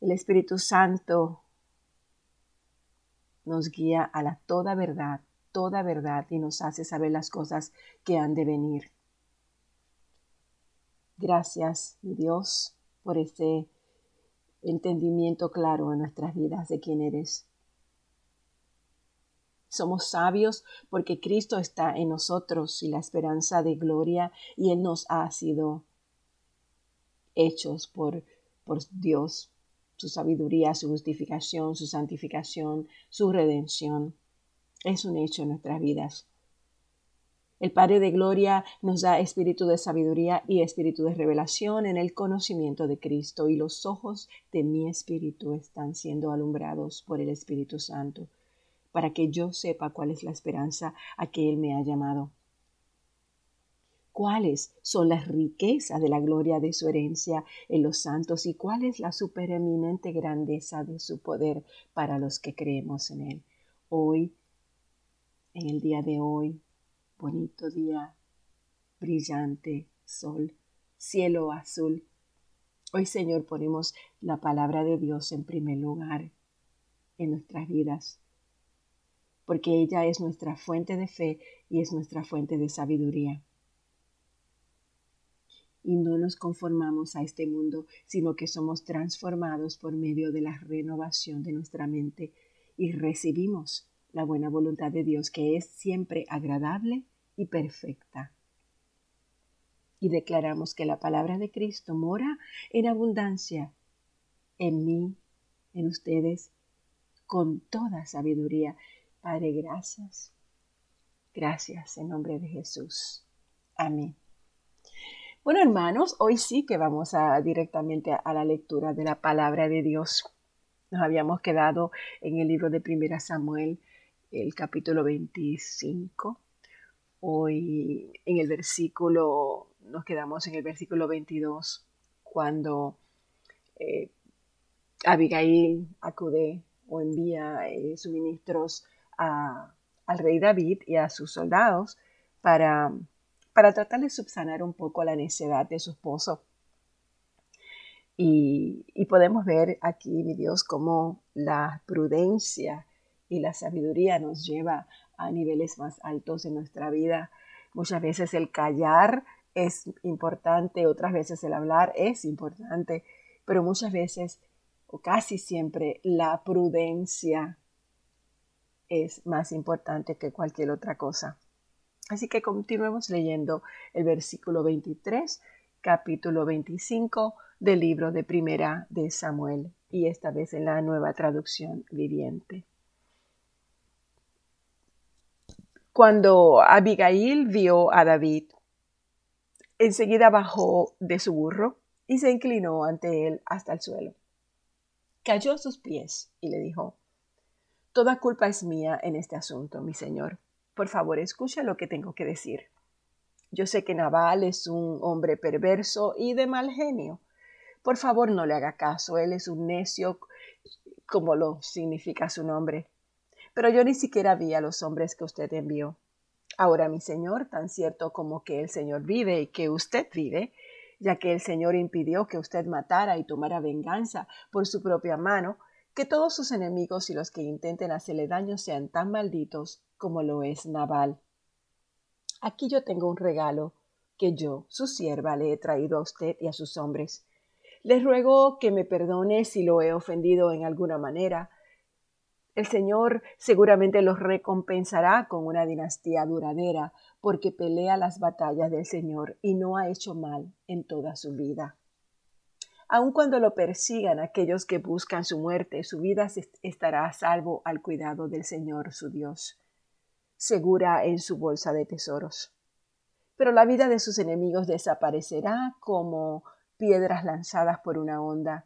El Espíritu Santo nos guía a la toda verdad, toda verdad y nos hace saber las cosas que han de venir. Gracias, Dios, por ese entendimiento claro en nuestras vidas de quién eres. Somos sabios porque Cristo está en nosotros y la esperanza de gloria y Él nos ha sido hechos por, por Dios, su sabiduría, su justificación, su santificación, su redención. Es un hecho en nuestras vidas. El Padre de Gloria nos da espíritu de sabiduría y espíritu de revelación en el conocimiento de Cristo y los ojos de mi espíritu están siendo alumbrados por el Espíritu Santo para que yo sepa cuál es la esperanza a que Él me ha llamado. ¿Cuáles son las riquezas de la gloria de su herencia en los santos y cuál es la supereminente grandeza de su poder para los que creemos en Él? Hoy, en el día de hoy, bonito día, brillante sol, cielo azul. Hoy, Señor, ponemos la palabra de Dios en primer lugar en nuestras vidas, porque ella es nuestra fuente de fe y es nuestra fuente de sabiduría. Y no nos conformamos a este mundo, sino que somos transformados por medio de la renovación de nuestra mente y recibimos la buena voluntad de Dios, que es siempre agradable y perfecta. Y declaramos que la palabra de Cristo mora en abundancia en mí, en ustedes, con toda sabiduría. Padre, gracias. Gracias en nombre de Jesús. Amén. Bueno, hermanos, hoy sí que vamos a directamente a la lectura de la palabra de Dios. Nos habíamos quedado en el libro de Primera Samuel, el capítulo 25. Hoy en el versículo, nos quedamos en el versículo 22, cuando eh, Abigail acude o envía eh, suministros al rey David y a sus soldados para, para tratar de subsanar un poco la necedad de su esposo. Y, podemos ver aquí, mi Dios, cómo la prudencia y la sabiduría nos lleva a niveles más altos en nuestra vida. Muchas veces el callar es importante, otras veces el hablar es importante, pero muchas veces o casi siempre la prudencia es más importante que cualquier otra cosa. Así que continuemos leyendo el versículo 23, capítulo 25 del libro de Primera de Samuel y esta vez en la nueva traducción viviente. Cuando Abigail vio a David, enseguida bajó de su burro y se inclinó ante él hasta el suelo. Cayó a sus pies y le dijo, Toda culpa es mía en este asunto, mi señor. Por favor, escucha lo que tengo que decir. Yo sé que Naval es un hombre perverso y de mal genio. Por favor, no le haga caso. Él es un necio, como lo significa su nombre. Pero yo ni siquiera vi a los hombres que usted envió. Ahora, mi Señor, tan cierto como que el Señor vive y que usted vive, ya que el Señor impidió que usted matara y tomara venganza por su propia mano, que todos sus enemigos y los que intenten hacerle daño sean tan malditos como lo es Naval. Aquí yo tengo un regalo que yo, su sierva, le he traído a usted y a sus hombres. Les ruego que me perdone si lo he ofendido en alguna manera. El Señor seguramente los recompensará con una dinastía duradera, porque pelea las batallas del Señor y no ha hecho mal en toda su vida aun cuando lo persigan aquellos que buscan su muerte, su vida estará a salvo al cuidado del Señor su Dios, segura en su bolsa de tesoros. Pero la vida de sus enemigos desaparecerá como piedras lanzadas por una onda.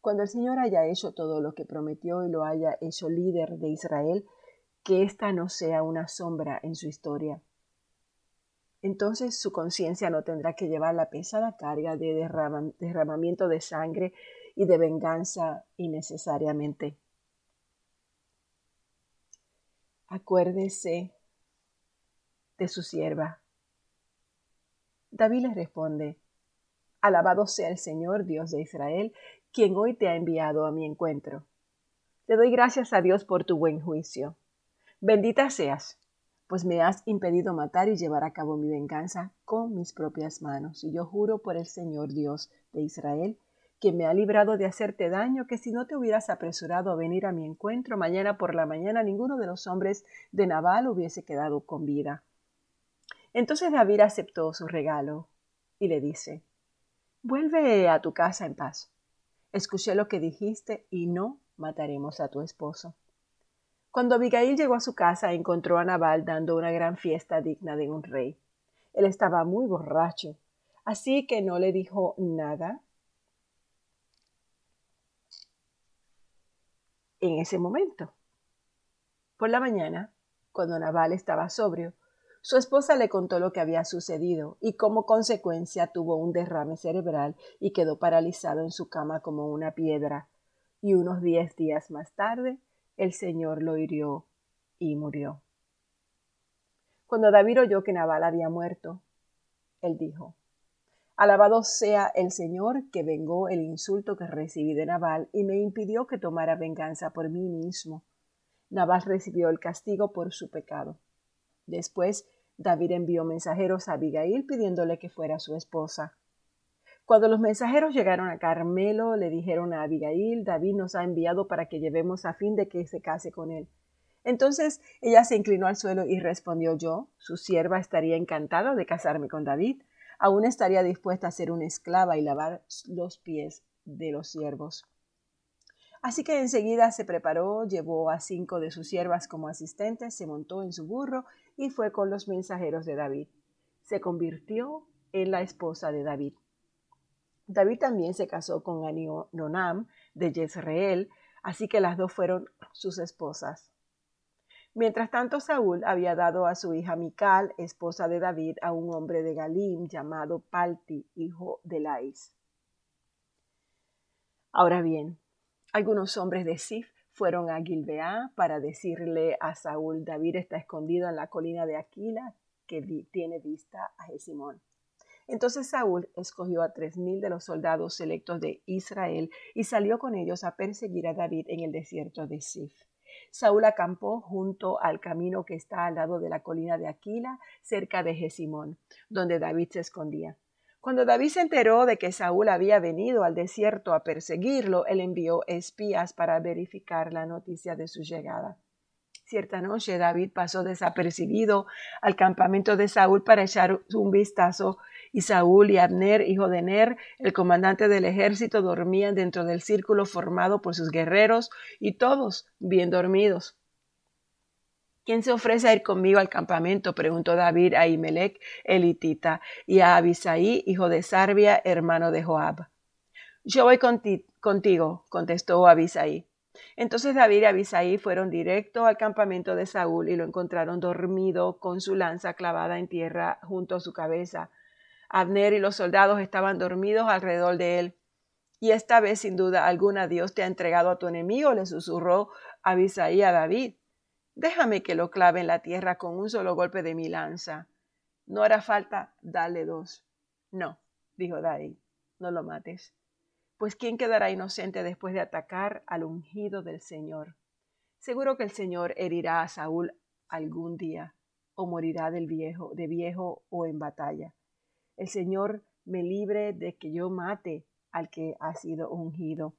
Cuando el Señor haya hecho todo lo que prometió y lo haya hecho líder de Israel, que ésta no sea una sombra en su historia entonces su conciencia no tendrá que llevar la pesada carga de derramamiento de sangre y de venganza innecesariamente. Acuérdese de su sierva. David le responde, Alabado sea el Señor, Dios de Israel, quien hoy te ha enviado a mi encuentro. Te doy gracias a Dios por tu buen juicio. Bendita seas, pues me has impedido matar y llevar a cabo mi venganza con mis propias manos. Y yo juro por el Señor Dios de Israel, que me ha librado de hacerte daño, que si no te hubieras apresurado a venir a mi encuentro mañana por la mañana, ninguno de los hombres de Nabal hubiese quedado con vida. Entonces David aceptó su regalo y le dice, Vuelve a tu casa en paz. Escuché lo que dijiste y no mataremos a tu esposo. Cuando Abigail llegó a su casa, encontró a Nabal dando una gran fiesta digna de un rey. Él estaba muy borracho, así que no le dijo nada en ese momento. Por la mañana, cuando Nabal estaba sobrio, su esposa le contó lo que había sucedido y como consecuencia tuvo un derrame cerebral y quedó paralizado en su cama como una piedra. Y unos diez días más tarde, el Señor lo hirió y murió. Cuando David oyó que Nabal había muerto, él dijo, Alabado sea el Señor que vengó el insulto que recibí de Nabal y me impidió que tomara venganza por mí mismo. Nabal recibió el castigo por su pecado. Después David envió mensajeros a Abigail pidiéndole que fuera su esposa. Cuando los mensajeros llegaron a Carmelo, le dijeron a Abigail, David nos ha enviado para que llevemos a fin de que se case con él. Entonces ella se inclinó al suelo y respondió yo, su sierva estaría encantada de casarme con David aún estaría dispuesta a ser una esclava y lavar los pies de los siervos. Así que enseguida se preparó, llevó a cinco de sus siervas como asistentes, se montó en su burro y fue con los mensajeros de David. Se convirtió en la esposa de David. David también se casó con Anionam de Jezreel, así que las dos fueron sus esposas. Mientras tanto, Saúl había dado a su hija Mical, esposa de David, a un hombre de Galim llamado Palti, hijo de Lais. Ahora bien, algunos hombres de Sif fueron a Gilbeá para decirle a Saúl, David está escondido en la colina de Aquila, que tiene vista a Jesimón. Entonces Saúl escogió a tres mil de los soldados selectos de Israel y salió con ellos a perseguir a David en el desierto de Sif. Saúl acampó junto al camino que está al lado de la colina de Aquila, cerca de Jesimón, donde David se escondía. Cuando David se enteró de que Saúl había venido al desierto a perseguirlo, él envió espías para verificar la noticia de su llegada. Cierta noche David pasó desapercibido al campamento de Saúl para echar un vistazo y Saúl y Abner, hijo de Ner, el comandante del ejército, dormían dentro del círculo formado por sus guerreros y todos bien dormidos. ¿Quién se ofrece a ir conmigo al campamento? preguntó David a Imelec, elitita, y a Abisaí, hijo de Sarbia, hermano de Joab. Yo voy contigo, contestó Abisaí. Entonces David y Abisaí fueron directo al campamento de Saúl y lo encontraron dormido con su lanza clavada en tierra junto a su cabeza. Abner y los soldados estaban dormidos alrededor de él. Y esta vez, sin duda alguna, Dios te ha entregado a tu enemigo, le susurró Abisaí a David. Déjame que lo clave en la tierra con un solo golpe de mi lanza. No hará falta darle dos. No, dijo David, no lo mates. Pues ¿quién quedará inocente después de atacar al ungido del Señor? Seguro que el Señor herirá a Saúl algún día, o morirá del viejo, de viejo o en batalla el Señor me libre de que yo mate al que ha sido ungido.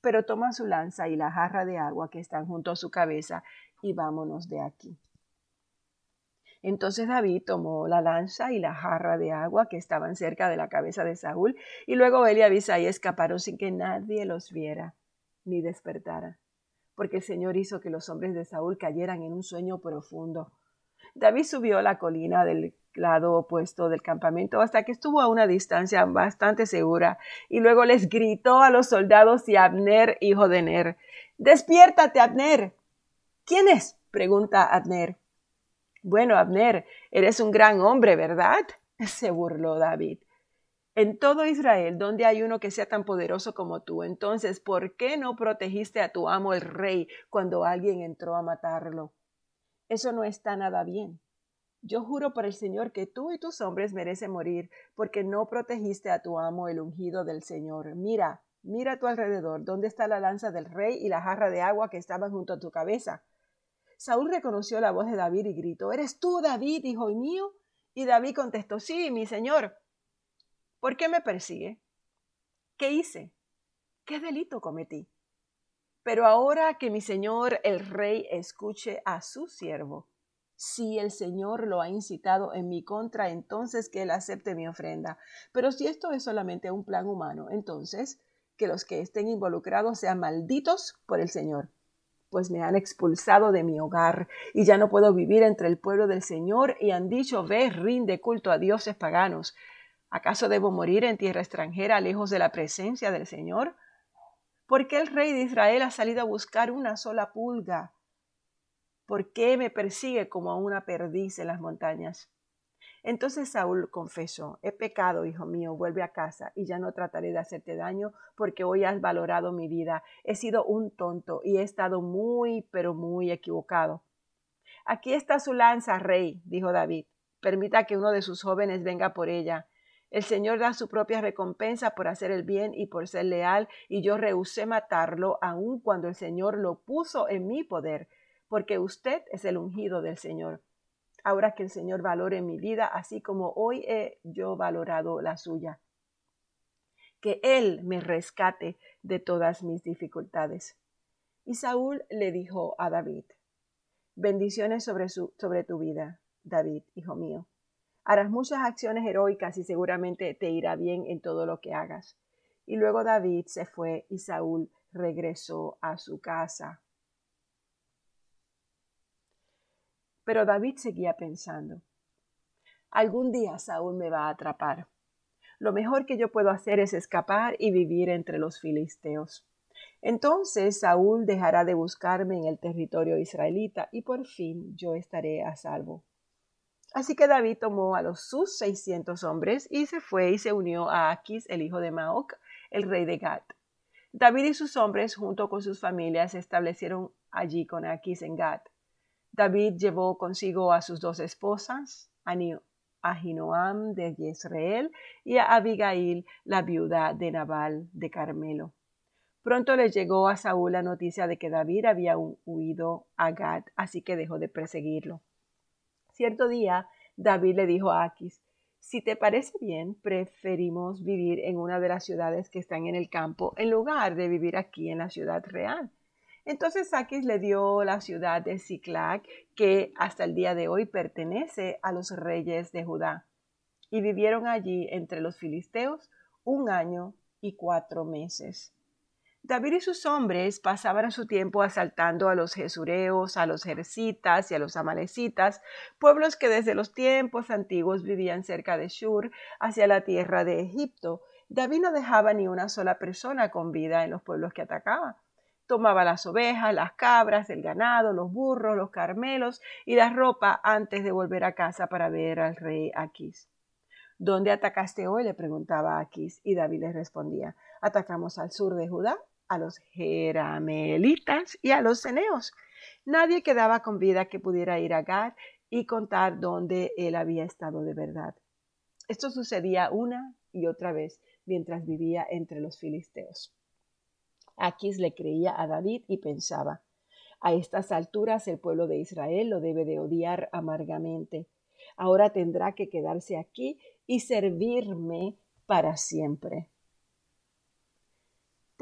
Pero toma su lanza y la jarra de agua que están junto a su cabeza y vámonos de aquí. Entonces David tomó la lanza y la jarra de agua que estaban cerca de la cabeza de Saúl, y luego él y Abisai escaparon sin que nadie los viera ni despertara, porque el Señor hizo que los hombres de Saúl cayeran en un sueño profundo. David subió la colina del lado opuesto del campamento hasta que estuvo a una distancia bastante segura y luego les gritó a los soldados y a Abner, hijo de Ner, Despiértate, Abner. ¿Quién es? pregunta Abner. Bueno, Abner, eres un gran hombre, ¿verdad? se burló David. En todo Israel, donde hay uno que sea tan poderoso como tú, entonces, ¿por qué no protegiste a tu amo el rey cuando alguien entró a matarlo? Eso no está nada bien. yo juro por el Señor que tú y tus hombres merecen morir, porque no protegiste a tu amo el ungido del Señor. Mira, mira a tu alrededor, ¿dónde está la lanza del rey y la jarra de agua que estaban junto a tu cabeza? Saúl reconoció la voz de David y gritó, ¿Eres tú, David, hijo mío? Y David contestó, sí, mi señor. ¿Por qué me persigue? ¿Qué hice? ¿Qué delito cometí? Pero ahora que mi señor el rey escuche a su siervo, si el Señor lo ha incitado en mi contra, entonces que Él acepte mi ofrenda. Pero si esto es solamente un plan humano, entonces que los que estén involucrados sean malditos por el Señor, pues me han expulsado de mi hogar y ya no puedo vivir entre el pueblo del Señor y han dicho, ve, rinde culto a dioses paganos. ¿Acaso debo morir en tierra extranjera, lejos de la presencia del Señor? ¿Por qué el rey de Israel ha salido a buscar una sola pulga ¿Por qué me persigue como a una perdiz en las montañas? Entonces Saúl confesó, he pecado, hijo mío, vuelve a casa y ya no trataré de hacerte daño porque hoy has valorado mi vida. He sido un tonto y he estado muy, pero muy equivocado. Aquí está su lanza, rey, dijo David. Permita que uno de sus jóvenes venga por ella. El Señor da su propia recompensa por hacer el bien y por ser leal, y yo rehusé matarlo aun cuando el Señor lo puso en mi poder porque usted es el ungido del Señor. Ahora que el Señor valore mi vida, así como hoy he yo valorado la suya. Que Él me rescate de todas mis dificultades. Y Saúl le dijo a David, bendiciones sobre, su, sobre tu vida, David, hijo mío. Harás muchas acciones heroicas y seguramente te irá bien en todo lo que hagas. Y luego David se fue y Saúl regresó a su casa. Pero David seguía pensando, algún día Saúl me va a atrapar. Lo mejor que yo puedo hacer es escapar y vivir entre los filisteos. Entonces Saúl dejará de buscarme en el territorio israelita y por fin yo estaré a salvo. Así que David tomó a los sus seiscientos hombres y se fue y se unió a Aquis, el hijo de Maoc, el rey de Gat. David y sus hombres, junto con sus familias, se establecieron allí con Aquis en Gat. David llevó consigo a sus dos esposas, a Ahinoam de Jezreel y a Abigail, la viuda de Nabal de Carmelo. Pronto le llegó a Saúl la noticia de que David había huido a Gad, así que dejó de perseguirlo. Cierto día, David le dijo a Aquis, si te parece bien, preferimos vivir en una de las ciudades que están en el campo en lugar de vivir aquí en la ciudad real. Entonces Aquis le dio la ciudad de Ciclac, que hasta el día de hoy pertenece a los reyes de Judá, y vivieron allí entre los filisteos un año y cuatro meses. David y sus hombres pasaban su tiempo asaltando a los jesureos, a los jercitas y a los amalecitas, pueblos que desde los tiempos antiguos vivían cerca de Shur, hacia la tierra de Egipto. David no dejaba ni una sola persona con vida en los pueblos que atacaba tomaba las ovejas, las cabras, el ganado, los burros, los carmelos y la ropa antes de volver a casa para ver al rey Aquis. ¿Dónde atacaste hoy? le preguntaba Aquis, y David le respondía, atacamos al sur de Judá, a los jeramelitas y a los ceneos. Nadie quedaba con vida que pudiera ir a Gad y contar dónde él había estado de verdad. Esto sucedía una y otra vez mientras vivía entre los filisteos. Aquis le creía a David y pensaba, a estas alturas el pueblo de Israel lo debe de odiar amargamente. Ahora tendrá que quedarse aquí y servirme para siempre.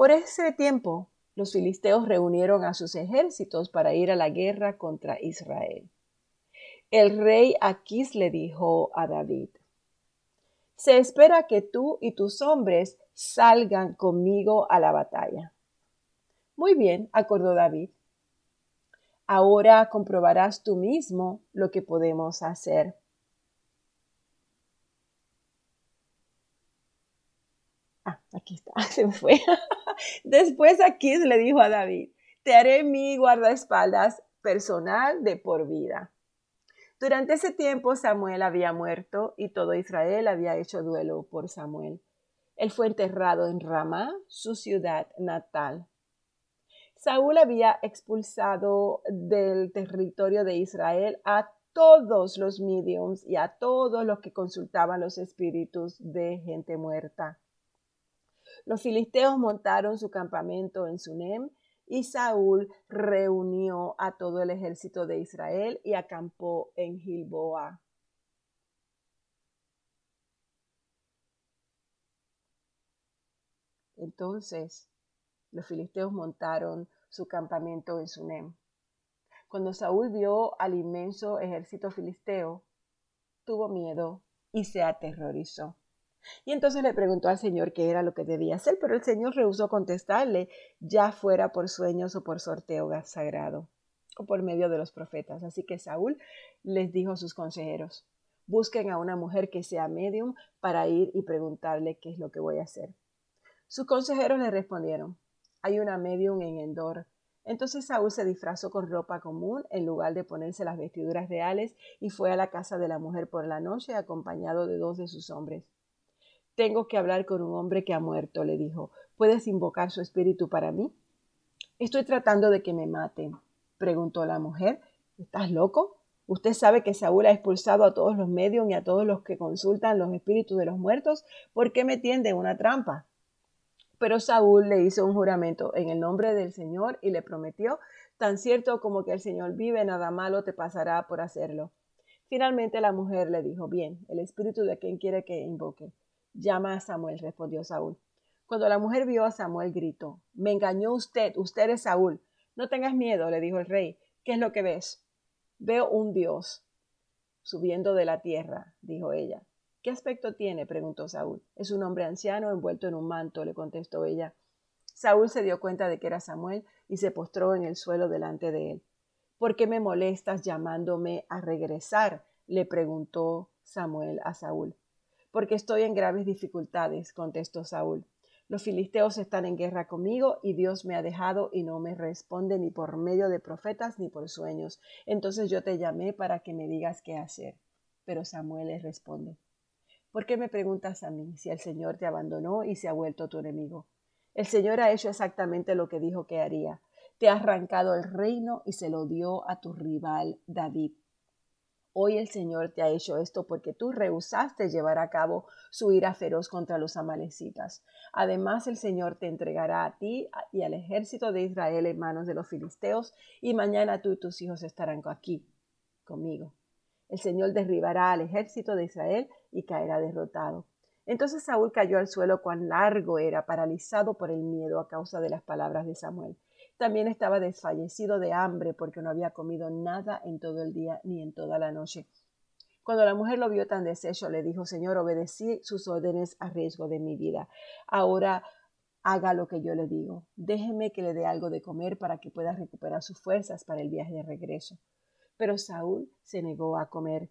Por ese tiempo, los filisteos reunieron a sus ejércitos para ir a la guerra contra Israel. El rey Aquis le dijo a David, Se espera que tú y tus hombres salgan conmigo a la batalla. Muy bien, acordó David. Ahora comprobarás tú mismo lo que podemos hacer. Ah, aquí está, se me fue. Después aquí le dijo a David, te haré mi guardaespaldas personal de por vida. Durante ese tiempo Samuel había muerto y todo Israel había hecho duelo por Samuel. Él fue enterrado en Ramá, su ciudad natal. Saúl había expulsado del territorio de Israel a todos los mediums y a todos los que consultaban los espíritus de gente muerta. Los filisteos montaron su campamento en Sunem y Saúl reunió a todo el ejército de Israel y acampó en Gilboa. Entonces los filisteos montaron su campamento en Sunem. Cuando Saúl vio al inmenso ejército filisteo, tuvo miedo y se aterrorizó. Y entonces le preguntó al Señor qué era lo que debía hacer, pero el Señor rehusó contestarle, ya fuera por sueños o por sorteo sagrado, o por medio de los profetas. Así que Saúl les dijo a sus consejeros, busquen a una mujer que sea medium para ir y preguntarle qué es lo que voy a hacer. Sus consejeros le respondieron, hay una medium en Endor entonces Saúl se disfrazó con ropa común en lugar de ponerse las vestiduras reales y fue a la casa de la mujer por la noche acompañado de dos de sus hombres. Tengo que hablar con un hombre que ha muerto, le dijo. ¿Puedes invocar su espíritu para mí? Estoy tratando de que me maten, preguntó la mujer. ¿Estás loco? Usted sabe que Saúl ha expulsado a todos los medios y a todos los que consultan los espíritus de los muertos. ¿Por qué me tiende una trampa? Pero Saúl le hizo un juramento en el nombre del Señor y le prometió, tan cierto como que el Señor vive, nada malo te pasará por hacerlo. Finalmente la mujer le dijo, bien, el espíritu de quien quiere que invoque. Llama a Samuel, respondió Saúl. Cuando la mujer vio a Samuel, gritó, me engañó usted, usted es Saúl. No tengas miedo, le dijo el rey. ¿Qué es lo que ves? Veo un Dios subiendo de la tierra, dijo ella. ¿Qué aspecto tiene? preguntó Saúl. Es un hombre anciano envuelto en un manto, le contestó ella. Saúl se dio cuenta de que era Samuel y se postró en el suelo delante de él. ¿Por qué me molestas llamándome a regresar? le preguntó Samuel a Saúl. Porque estoy en graves dificultades, contestó Saúl. Los filisteos están en guerra conmigo y Dios me ha dejado y no me responde ni por medio de profetas ni por sueños. Entonces yo te llamé para que me digas qué hacer. Pero Samuel le responde, ¿Por qué me preguntas a mí si el Señor te abandonó y se ha vuelto tu enemigo? El Señor ha hecho exactamente lo que dijo que haría. Te ha arrancado el reino y se lo dio a tu rival David. Hoy el Señor te ha hecho esto porque tú rehusaste llevar a cabo su ira feroz contra los amalecitas. Además, el Señor te entregará a ti y al ejército de Israel en manos de los filisteos, y mañana tú y tus hijos estarán aquí conmigo. El Señor derribará al ejército de Israel y caerá derrotado. Entonces Saúl cayó al suelo cuán largo era, paralizado por el miedo a causa de las palabras de Samuel. También estaba desfallecido de hambre porque no había comido nada en todo el día ni en toda la noche. Cuando la mujer lo vio tan deshecho, le dijo, Señor, obedecí sus órdenes a riesgo de mi vida. Ahora haga lo que yo le digo. Déjeme que le dé algo de comer para que pueda recuperar sus fuerzas para el viaje de regreso. Pero Saúl se negó a comer.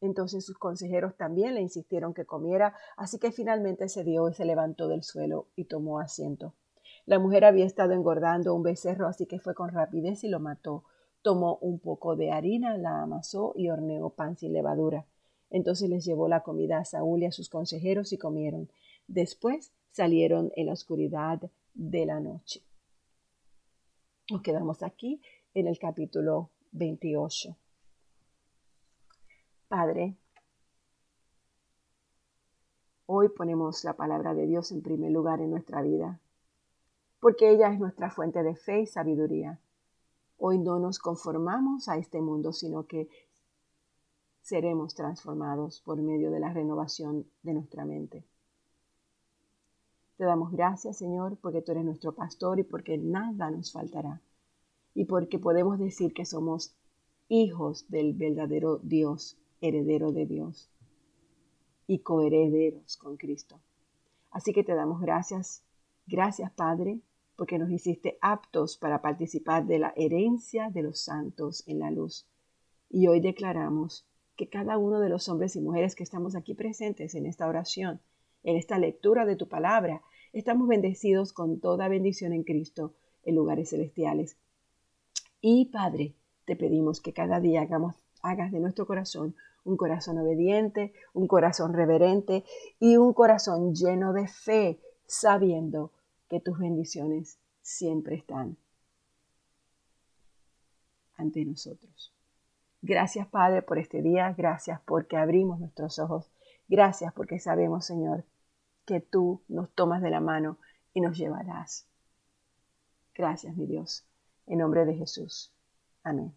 Entonces sus consejeros también le insistieron que comiera, así que finalmente se dio y se levantó del suelo y tomó asiento. La mujer había estado engordando un becerro, así que fue con rapidez y lo mató. Tomó un poco de harina, la amasó y horneó pan sin levadura. Entonces les llevó la comida a Saúl y a sus consejeros y comieron. Después salieron en la oscuridad de la noche. Nos quedamos aquí en el capítulo 28. Padre, hoy ponemos la palabra de Dios en primer lugar en nuestra vida, porque ella es nuestra fuente de fe y sabiduría. Hoy no nos conformamos a este mundo, sino que seremos transformados por medio de la renovación de nuestra mente. Te damos gracias, Señor, porque tú eres nuestro pastor y porque nada nos faltará y porque podemos decir que somos hijos del verdadero Dios, heredero de Dios y coherederos con Cristo. Así que te damos gracias, gracias Padre, porque nos hiciste aptos para participar de la herencia de los santos en la luz. Y hoy declaramos que cada uno de los hombres y mujeres que estamos aquí presentes en esta oración, en esta lectura de tu palabra, estamos bendecidos con toda bendición en Cristo en lugares celestiales y Padre, te pedimos que cada día hagamos, hagas de nuestro corazón un corazón obediente, un corazón reverente y un corazón lleno de fe, sabiendo que tus bendiciones siempre están ante nosotros. Gracias, Padre, por este día. Gracias porque abrimos nuestros ojos. Gracias porque sabemos, Señor, que tú nos tomas de la mano y nos llevarás. Gracias, mi Dios. En nombre de Jesús. Amén.